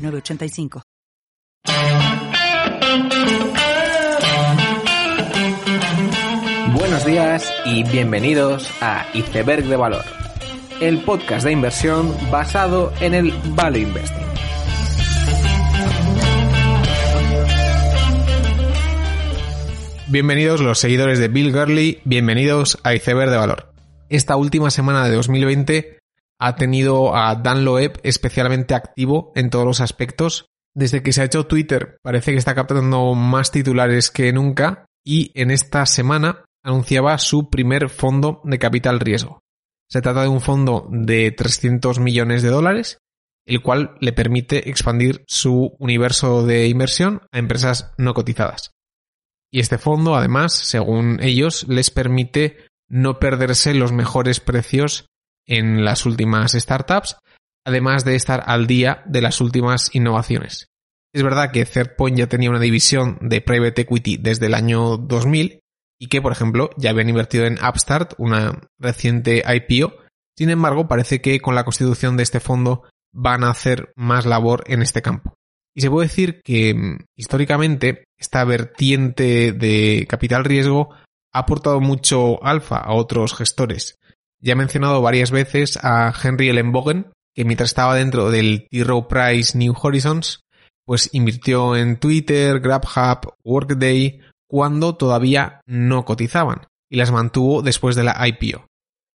985. Buenos días y bienvenidos a Iceberg de Valor, el podcast de inversión basado en el Value Investing. Bienvenidos los seguidores de Bill Gurley, bienvenidos a Iceberg de Valor. Esta última semana de 2020 ha tenido a Dan Loeb especialmente activo en todos los aspectos. Desde que se ha hecho Twitter parece que está captando más titulares que nunca y en esta semana anunciaba su primer fondo de capital riesgo. Se trata de un fondo de 300 millones de dólares, el cual le permite expandir su universo de inversión a empresas no cotizadas. Y este fondo, además, según ellos, les permite no perderse los mejores precios en las últimas startups, además de estar al día de las últimas innovaciones. Es verdad que ThirdPoint ya tenía una división de private equity desde el año 2000 y que, por ejemplo, ya habían invertido en Upstart, una reciente IPO. Sin embargo, parece que con la constitución de este fondo van a hacer más labor en este campo. Y se puede decir que mm, históricamente esta vertiente de capital riesgo ha aportado mucho alfa a otros gestores. Ya he mencionado varias veces a Henry Ellenbogen, que mientras estaba dentro del T. Rowe Price New Horizons, pues invirtió en Twitter, GrabHub, Workday, cuando todavía no cotizaban, y las mantuvo después de la IPO.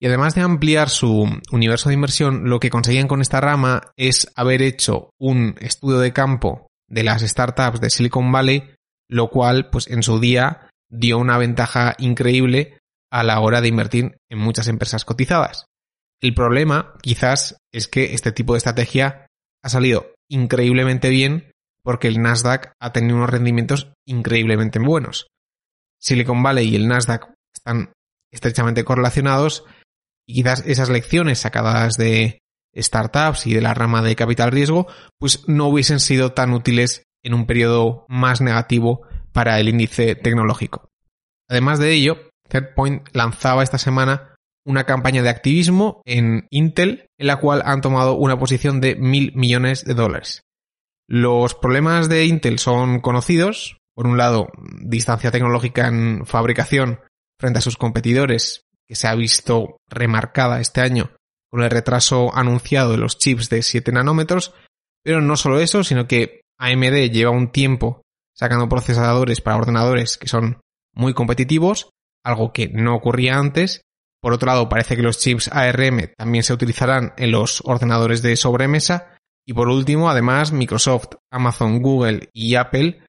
Y además de ampliar su universo de inversión, lo que conseguían con esta rama es haber hecho un estudio de campo de las startups de Silicon Valley, lo cual, pues en su día, dio una ventaja increíble a la hora de invertir en muchas empresas cotizadas. El problema, quizás, es que este tipo de estrategia ha salido increíblemente bien porque el Nasdaq ha tenido unos rendimientos increíblemente buenos. Silicon Valley y el Nasdaq están estrechamente correlacionados y quizás esas lecciones sacadas de startups y de la rama de capital riesgo pues no hubiesen sido tan útiles en un periodo más negativo para el índice tecnológico. Además de ello, ThirdPoint lanzaba esta semana una campaña de activismo en Intel en la cual han tomado una posición de mil millones de dólares. Los problemas de Intel son conocidos. Por un lado, distancia tecnológica en fabricación frente a sus competidores, que se ha visto remarcada este año con el retraso anunciado de los chips de 7 nanómetros. Pero no solo eso, sino que AMD lleva un tiempo sacando procesadores para ordenadores que son muy competitivos algo que no ocurría antes. Por otro lado, parece que los chips ARM también se utilizarán en los ordenadores de sobremesa. Y por último, además, Microsoft, Amazon, Google y Apple,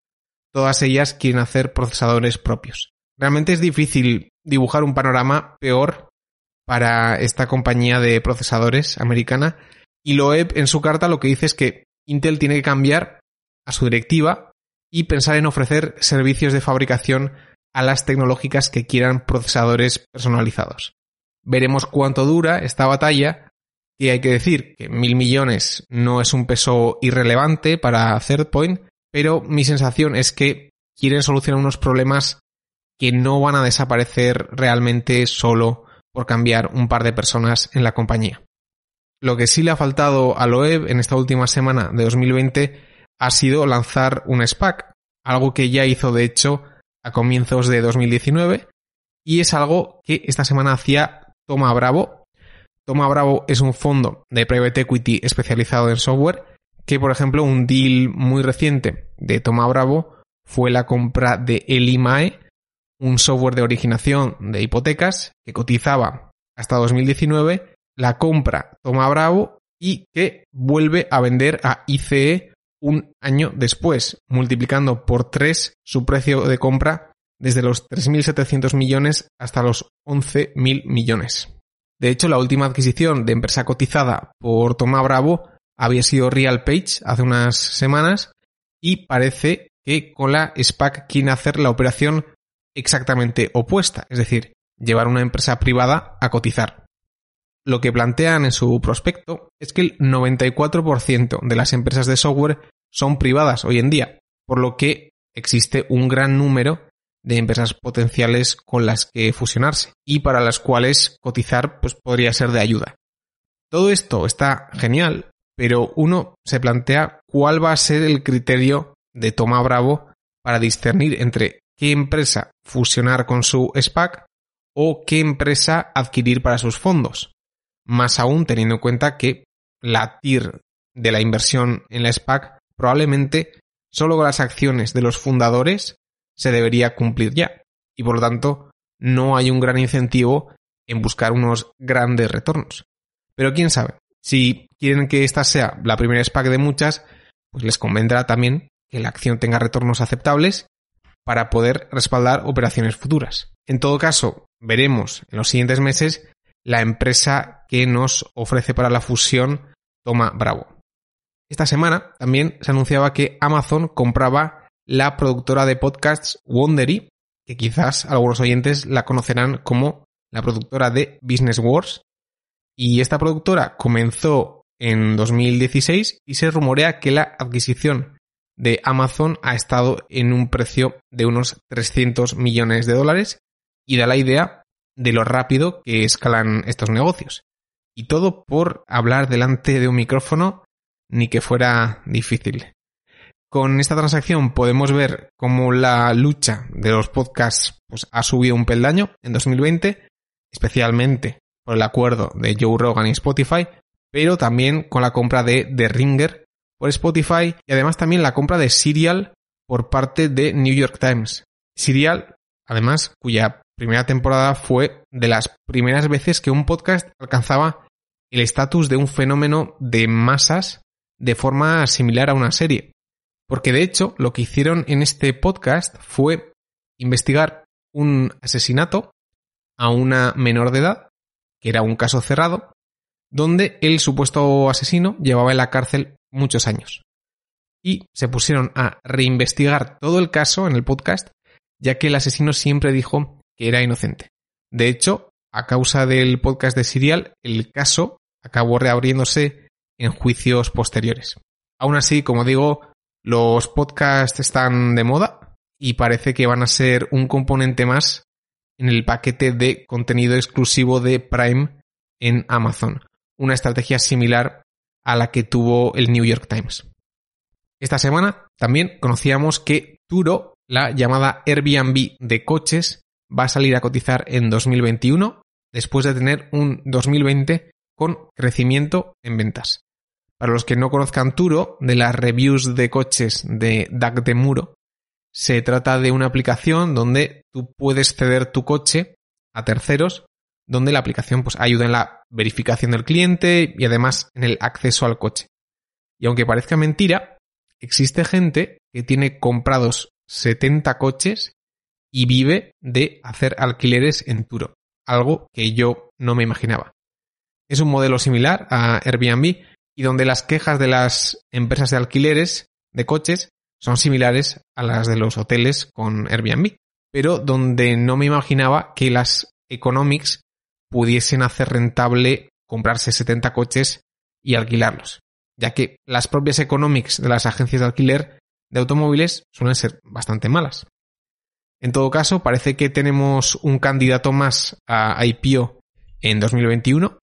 todas ellas quieren hacer procesadores propios. Realmente es difícil dibujar un panorama peor para esta compañía de procesadores americana. Y Loeb en su carta lo que dice es que Intel tiene que cambiar a su directiva y pensar en ofrecer servicios de fabricación a las tecnológicas que quieran procesadores personalizados. Veremos cuánto dura esta batalla y hay que decir que mil millones no es un peso irrelevante para ThirdPoint, pero mi sensación es que quieren solucionar unos problemas que no van a desaparecer realmente solo por cambiar un par de personas en la compañía. Lo que sí le ha faltado a Loeb en esta última semana de 2020 ha sido lanzar un SPAC, algo que ya hizo de hecho a comienzos de 2019 y es algo que esta semana hacía Toma Bravo. Toma Bravo es un fondo de private equity especializado en software que, por ejemplo, un deal muy reciente de Toma Bravo fue la compra de Elimae, un software de originación de hipotecas que cotizaba hasta 2019, la compra Toma Bravo y que vuelve a vender a ICE un año después, multiplicando por 3 su precio de compra desde los 3.700 millones hasta los 11.000 millones. De hecho, la última adquisición de empresa cotizada por Toma Bravo había sido Real Page hace unas semanas y parece que con la SPAC quieren hacer la operación exactamente opuesta, es decir, llevar una empresa privada a cotizar. Lo que plantean en su prospecto es que el 94% de las empresas de software son privadas hoy en día, por lo que existe un gran número de empresas potenciales con las que fusionarse y para las cuales cotizar pues, podría ser de ayuda. Todo esto está genial, pero uno se plantea cuál va a ser el criterio de Toma Bravo para discernir entre qué empresa fusionar con su SPAC o qué empresa adquirir para sus fondos. Más aún teniendo en cuenta que la TIR de la inversión en la SPAC probablemente solo con las acciones de los fundadores se debería cumplir ya. Y por lo tanto, no hay un gran incentivo en buscar unos grandes retornos. Pero quién sabe, si quieren que esta sea la primera SPAC de muchas, pues les convendrá también que la acción tenga retornos aceptables para poder respaldar operaciones futuras. En todo caso, veremos en los siguientes meses la empresa que nos ofrece para la fusión Toma Bravo. Esta semana también se anunciaba que Amazon compraba la productora de podcasts Wondery, que quizás algunos oyentes la conocerán como la productora de Business Wars. Y esta productora comenzó en 2016 y se rumorea que la adquisición de Amazon ha estado en un precio de unos 300 millones de dólares y da la idea de lo rápido que escalan estos negocios. Y todo por hablar delante de un micrófono ni que fuera difícil. Con esta transacción podemos ver cómo la lucha de los podcasts pues, ha subido un peldaño en 2020, especialmente por el acuerdo de Joe Rogan y Spotify, pero también con la compra de The Ringer por Spotify y además también la compra de Serial por parte de New York Times. Serial, además, cuya primera temporada fue de las primeras veces que un podcast alcanzaba el estatus de un fenómeno de masas de forma similar a una serie. Porque de hecho lo que hicieron en este podcast fue investigar un asesinato a una menor de edad, que era un caso cerrado, donde el supuesto asesino llevaba en la cárcel muchos años. Y se pusieron a reinvestigar todo el caso en el podcast, ya que el asesino siempre dijo que era inocente. De hecho, a causa del podcast de Serial, el caso acabó reabriéndose en juicios posteriores. Aún así, como digo, los podcasts están de moda y parece que van a ser un componente más en el paquete de contenido exclusivo de Prime en Amazon, una estrategia similar a la que tuvo el New York Times. Esta semana también conocíamos que Turo, la llamada Airbnb de coches, va a salir a cotizar en 2021 después de tener un 2020 con crecimiento en ventas. Para los que no conozcan Turo, de las reviews de coches de DAC de Muro, se trata de una aplicación donde tú puedes ceder tu coche a terceros, donde la aplicación pues, ayuda en la verificación del cliente y además en el acceso al coche. Y aunque parezca mentira, existe gente que tiene comprados 70 coches y vive de hacer alquileres en Turo, algo que yo no me imaginaba. Es un modelo similar a Airbnb, y donde las quejas de las empresas de alquileres de coches son similares a las de los hoteles con Airbnb, pero donde no me imaginaba que las economics pudiesen hacer rentable comprarse 70 coches y alquilarlos, ya que las propias economics de las agencias de alquiler de automóviles suelen ser bastante malas. En todo caso, parece que tenemos un candidato más a IPO en 2021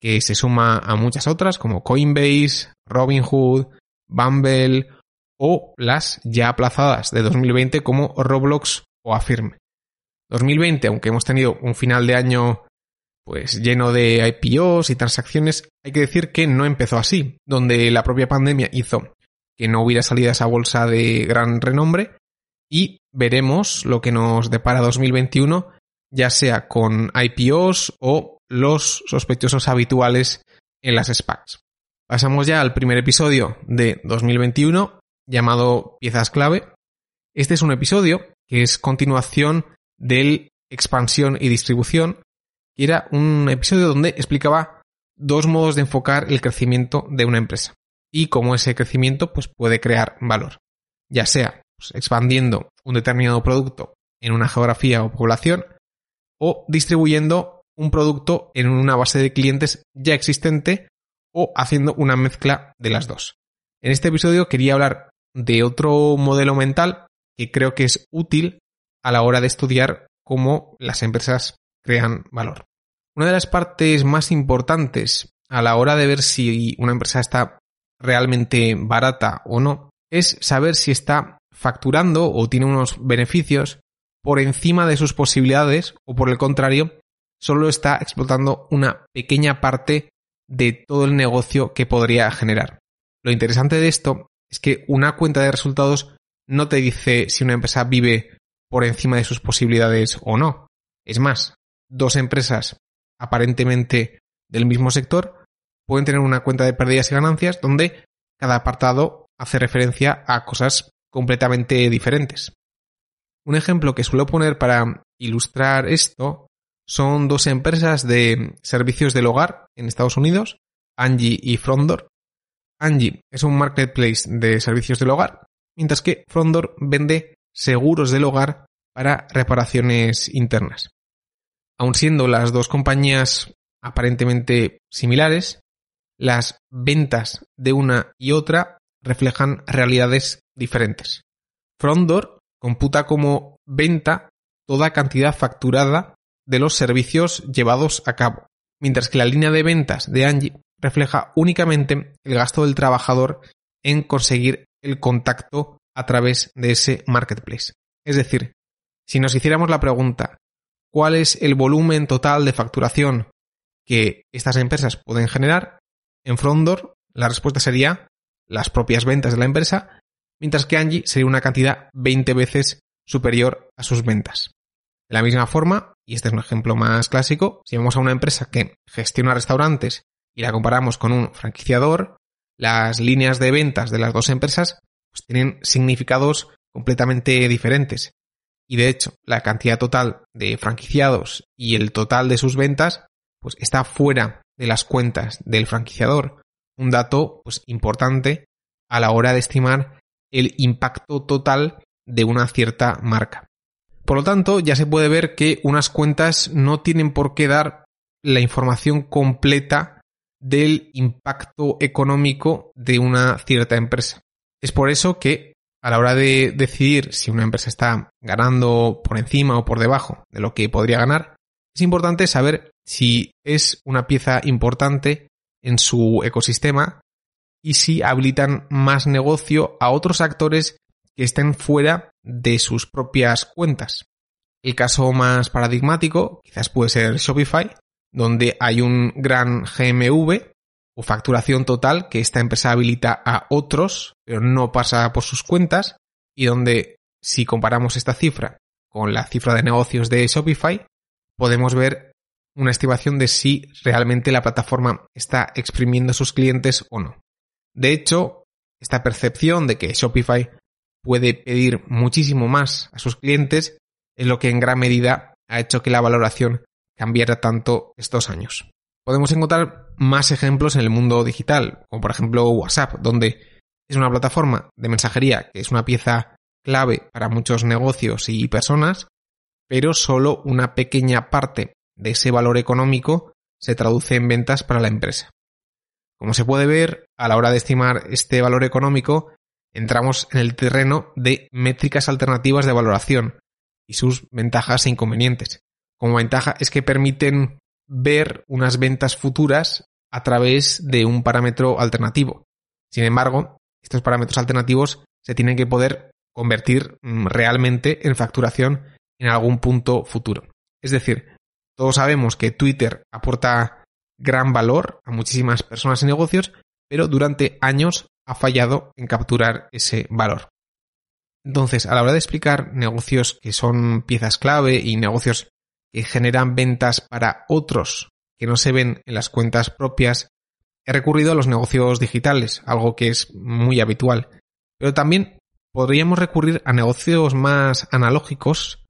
que se suma a muchas otras como Coinbase, Robinhood, Bumble o las ya aplazadas de 2020 como Roblox o Affirm. 2020, aunque hemos tenido un final de año pues lleno de IPOs y transacciones, hay que decir que no empezó así, donde la propia pandemia hizo que no hubiera salido esa bolsa de gran renombre y veremos lo que nos depara 2021, ya sea con IPOs o los sospechosos habituales en las SPACs. Pasamos ya al primer episodio de 2021 llamado Piezas clave. Este es un episodio que es continuación del expansión y distribución, que era un episodio donde explicaba dos modos de enfocar el crecimiento de una empresa y cómo ese crecimiento pues, puede crear valor, ya sea pues, expandiendo un determinado producto en una geografía o población o distribuyendo un producto en una base de clientes ya existente o haciendo una mezcla de las dos. En este episodio quería hablar de otro modelo mental que creo que es útil a la hora de estudiar cómo las empresas crean valor. Una de las partes más importantes a la hora de ver si una empresa está realmente barata o no es saber si está facturando o tiene unos beneficios por encima de sus posibilidades o por el contrario solo está explotando una pequeña parte de todo el negocio que podría generar. Lo interesante de esto es que una cuenta de resultados no te dice si una empresa vive por encima de sus posibilidades o no. Es más, dos empresas aparentemente del mismo sector pueden tener una cuenta de pérdidas y ganancias donde cada apartado hace referencia a cosas completamente diferentes. Un ejemplo que suelo poner para ilustrar esto son dos empresas de servicios del hogar en Estados Unidos, Angie y Frondor. Angie es un marketplace de servicios del hogar, mientras que Frondor vende seguros del hogar para reparaciones internas. Aun siendo las dos compañías aparentemente similares, las ventas de una y otra reflejan realidades diferentes. Frondor computa como venta toda cantidad facturada de los servicios llevados a cabo, mientras que la línea de ventas de Angie refleja únicamente el gasto del trabajador en conseguir el contacto a través de ese marketplace. Es decir, si nos hiciéramos la pregunta, ¿cuál es el volumen total de facturación que estas empresas pueden generar? En Frondor, la respuesta sería las propias ventas de la empresa, mientras que Angie sería una cantidad 20 veces superior a sus ventas. De la misma forma, y este es un ejemplo más clásico, si vemos a una empresa que gestiona restaurantes y la comparamos con un franquiciador, las líneas de ventas de las dos empresas pues, tienen significados completamente diferentes. Y de hecho, la cantidad total de franquiciados y el total de sus ventas pues está fuera de las cuentas del franquiciador. Un dato pues importante a la hora de estimar el impacto total de una cierta marca. Por lo tanto, ya se puede ver que unas cuentas no tienen por qué dar la información completa del impacto económico de una cierta empresa. Es por eso que a la hora de decidir si una empresa está ganando por encima o por debajo de lo que podría ganar, es importante saber si es una pieza importante en su ecosistema y si habilitan más negocio a otros actores que estén fuera de sus propias cuentas. El caso más paradigmático quizás puede ser Shopify, donde hay un gran GMV o facturación total que esta empresa habilita a otros, pero no pasa por sus cuentas, y donde si comparamos esta cifra con la cifra de negocios de Shopify, podemos ver una estimación de si realmente la plataforma está exprimiendo a sus clientes o no. De hecho, esta percepción de que Shopify puede pedir muchísimo más a sus clientes es lo que en gran medida ha hecho que la valoración cambiara tanto estos años. Podemos encontrar más ejemplos en el mundo digital, como por ejemplo WhatsApp, donde es una plataforma de mensajería que es una pieza clave para muchos negocios y personas, pero solo una pequeña parte de ese valor económico se traduce en ventas para la empresa. Como se puede ver, a la hora de estimar este valor económico, entramos en el terreno de métricas alternativas de valoración y sus ventajas e inconvenientes. Como ventaja es que permiten ver unas ventas futuras a través de un parámetro alternativo. Sin embargo, estos parámetros alternativos se tienen que poder convertir mm, realmente en facturación en algún punto futuro. Es decir, todos sabemos que Twitter aporta gran valor a muchísimas personas y negocios, pero durante años ha fallado en capturar ese valor. Entonces, a la hora de explicar negocios que son piezas clave y negocios que generan ventas para otros que no se ven en las cuentas propias, he recurrido a los negocios digitales, algo que es muy habitual. Pero también podríamos recurrir a negocios más analógicos.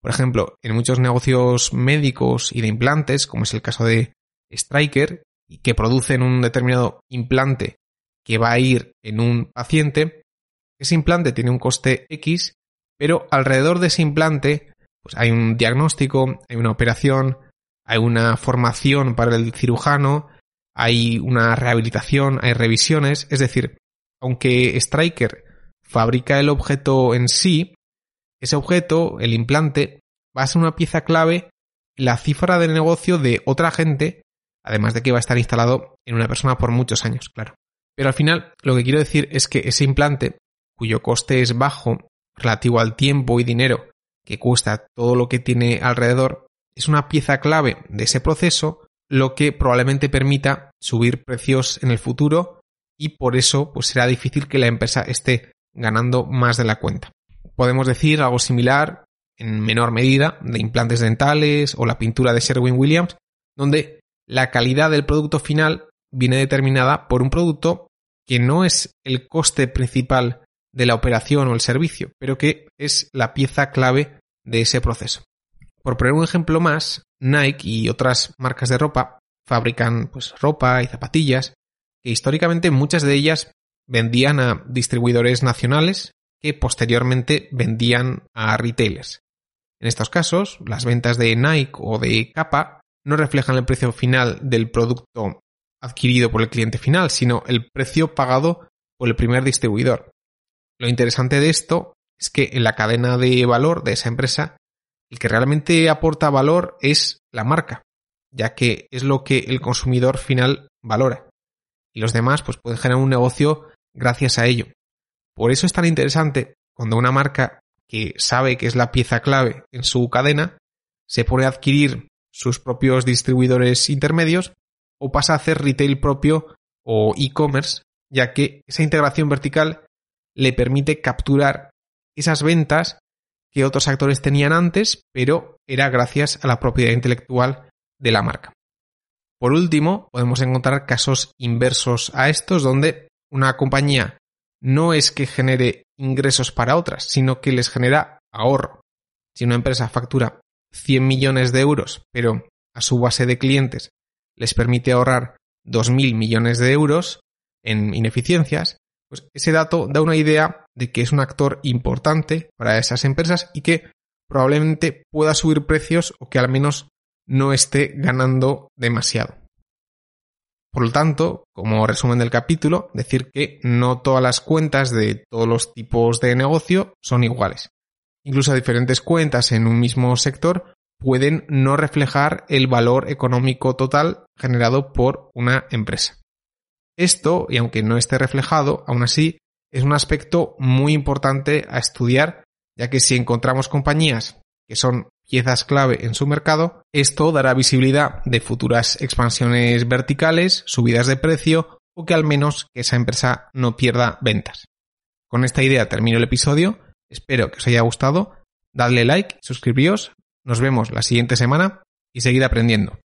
Por ejemplo, en muchos negocios médicos y de implantes, como es el caso de Striker, y que producen un determinado implante que va a ir en un paciente, ese implante tiene un coste X, pero alrededor de ese implante pues hay un diagnóstico, hay una operación, hay una formación para el cirujano, hay una rehabilitación, hay revisiones, es decir, aunque Striker fabrica el objeto en sí, ese objeto, el implante, va a ser una pieza clave en la cifra de negocio de otra gente, además de que va a estar instalado en una persona por muchos años, claro. Pero al final, lo que quiero decir es que ese implante, cuyo coste es bajo relativo al tiempo y dinero que cuesta todo lo que tiene alrededor, es una pieza clave de ese proceso, lo que probablemente permita subir precios en el futuro y por eso pues será difícil que la empresa esté ganando más de la cuenta. Podemos decir algo similar en menor medida de implantes dentales o la pintura de Sherwin Williams, donde la calidad del producto final viene determinada por un producto que no es el coste principal de la operación o el servicio, pero que es la pieza clave de ese proceso. Por poner un ejemplo más, Nike y otras marcas de ropa fabrican pues ropa y zapatillas que históricamente muchas de ellas vendían a distribuidores nacionales que posteriormente vendían a retailers. En estos casos, las ventas de Nike o de Kappa no reflejan el precio final del producto adquirido por el cliente final, sino el precio pagado por el primer distribuidor. Lo interesante de esto es que en la cadena de valor de esa empresa, el que realmente aporta valor es la marca, ya que es lo que el consumidor final valora. Y los demás pues pueden generar un negocio gracias a ello. Por eso es tan interesante cuando una marca que sabe que es la pieza clave en su cadena se pone a adquirir sus propios distribuidores intermedios o pasa a hacer retail propio o e-commerce, ya que esa integración vertical le permite capturar esas ventas que otros actores tenían antes, pero era gracias a la propiedad intelectual de la marca. Por último, podemos encontrar casos inversos a estos donde una compañía no es que genere ingresos para otras, sino que les genera ahorro. Si una empresa factura 100 millones de euros, pero a su base de clientes les permite ahorrar 2.000 millones de euros en ineficiencias, pues ese dato da una idea de que es un actor importante para esas empresas y que probablemente pueda subir precios o que al menos no esté ganando demasiado. Por lo tanto, como resumen del capítulo, decir que no todas las cuentas de todos los tipos de negocio son iguales. Incluso diferentes cuentas en un mismo sector pueden no reflejar el valor económico total generado por una empresa. Esto, y aunque no esté reflejado, aún así es un aspecto muy importante a estudiar, ya que si encontramos compañías que son piezas clave en su mercado, esto dará visibilidad de futuras expansiones verticales, subidas de precio o que al menos esa empresa no pierda ventas. Con esta idea termino el episodio, espero que os haya gustado, dadle like, suscribíos, nos vemos la siguiente semana y seguid aprendiendo.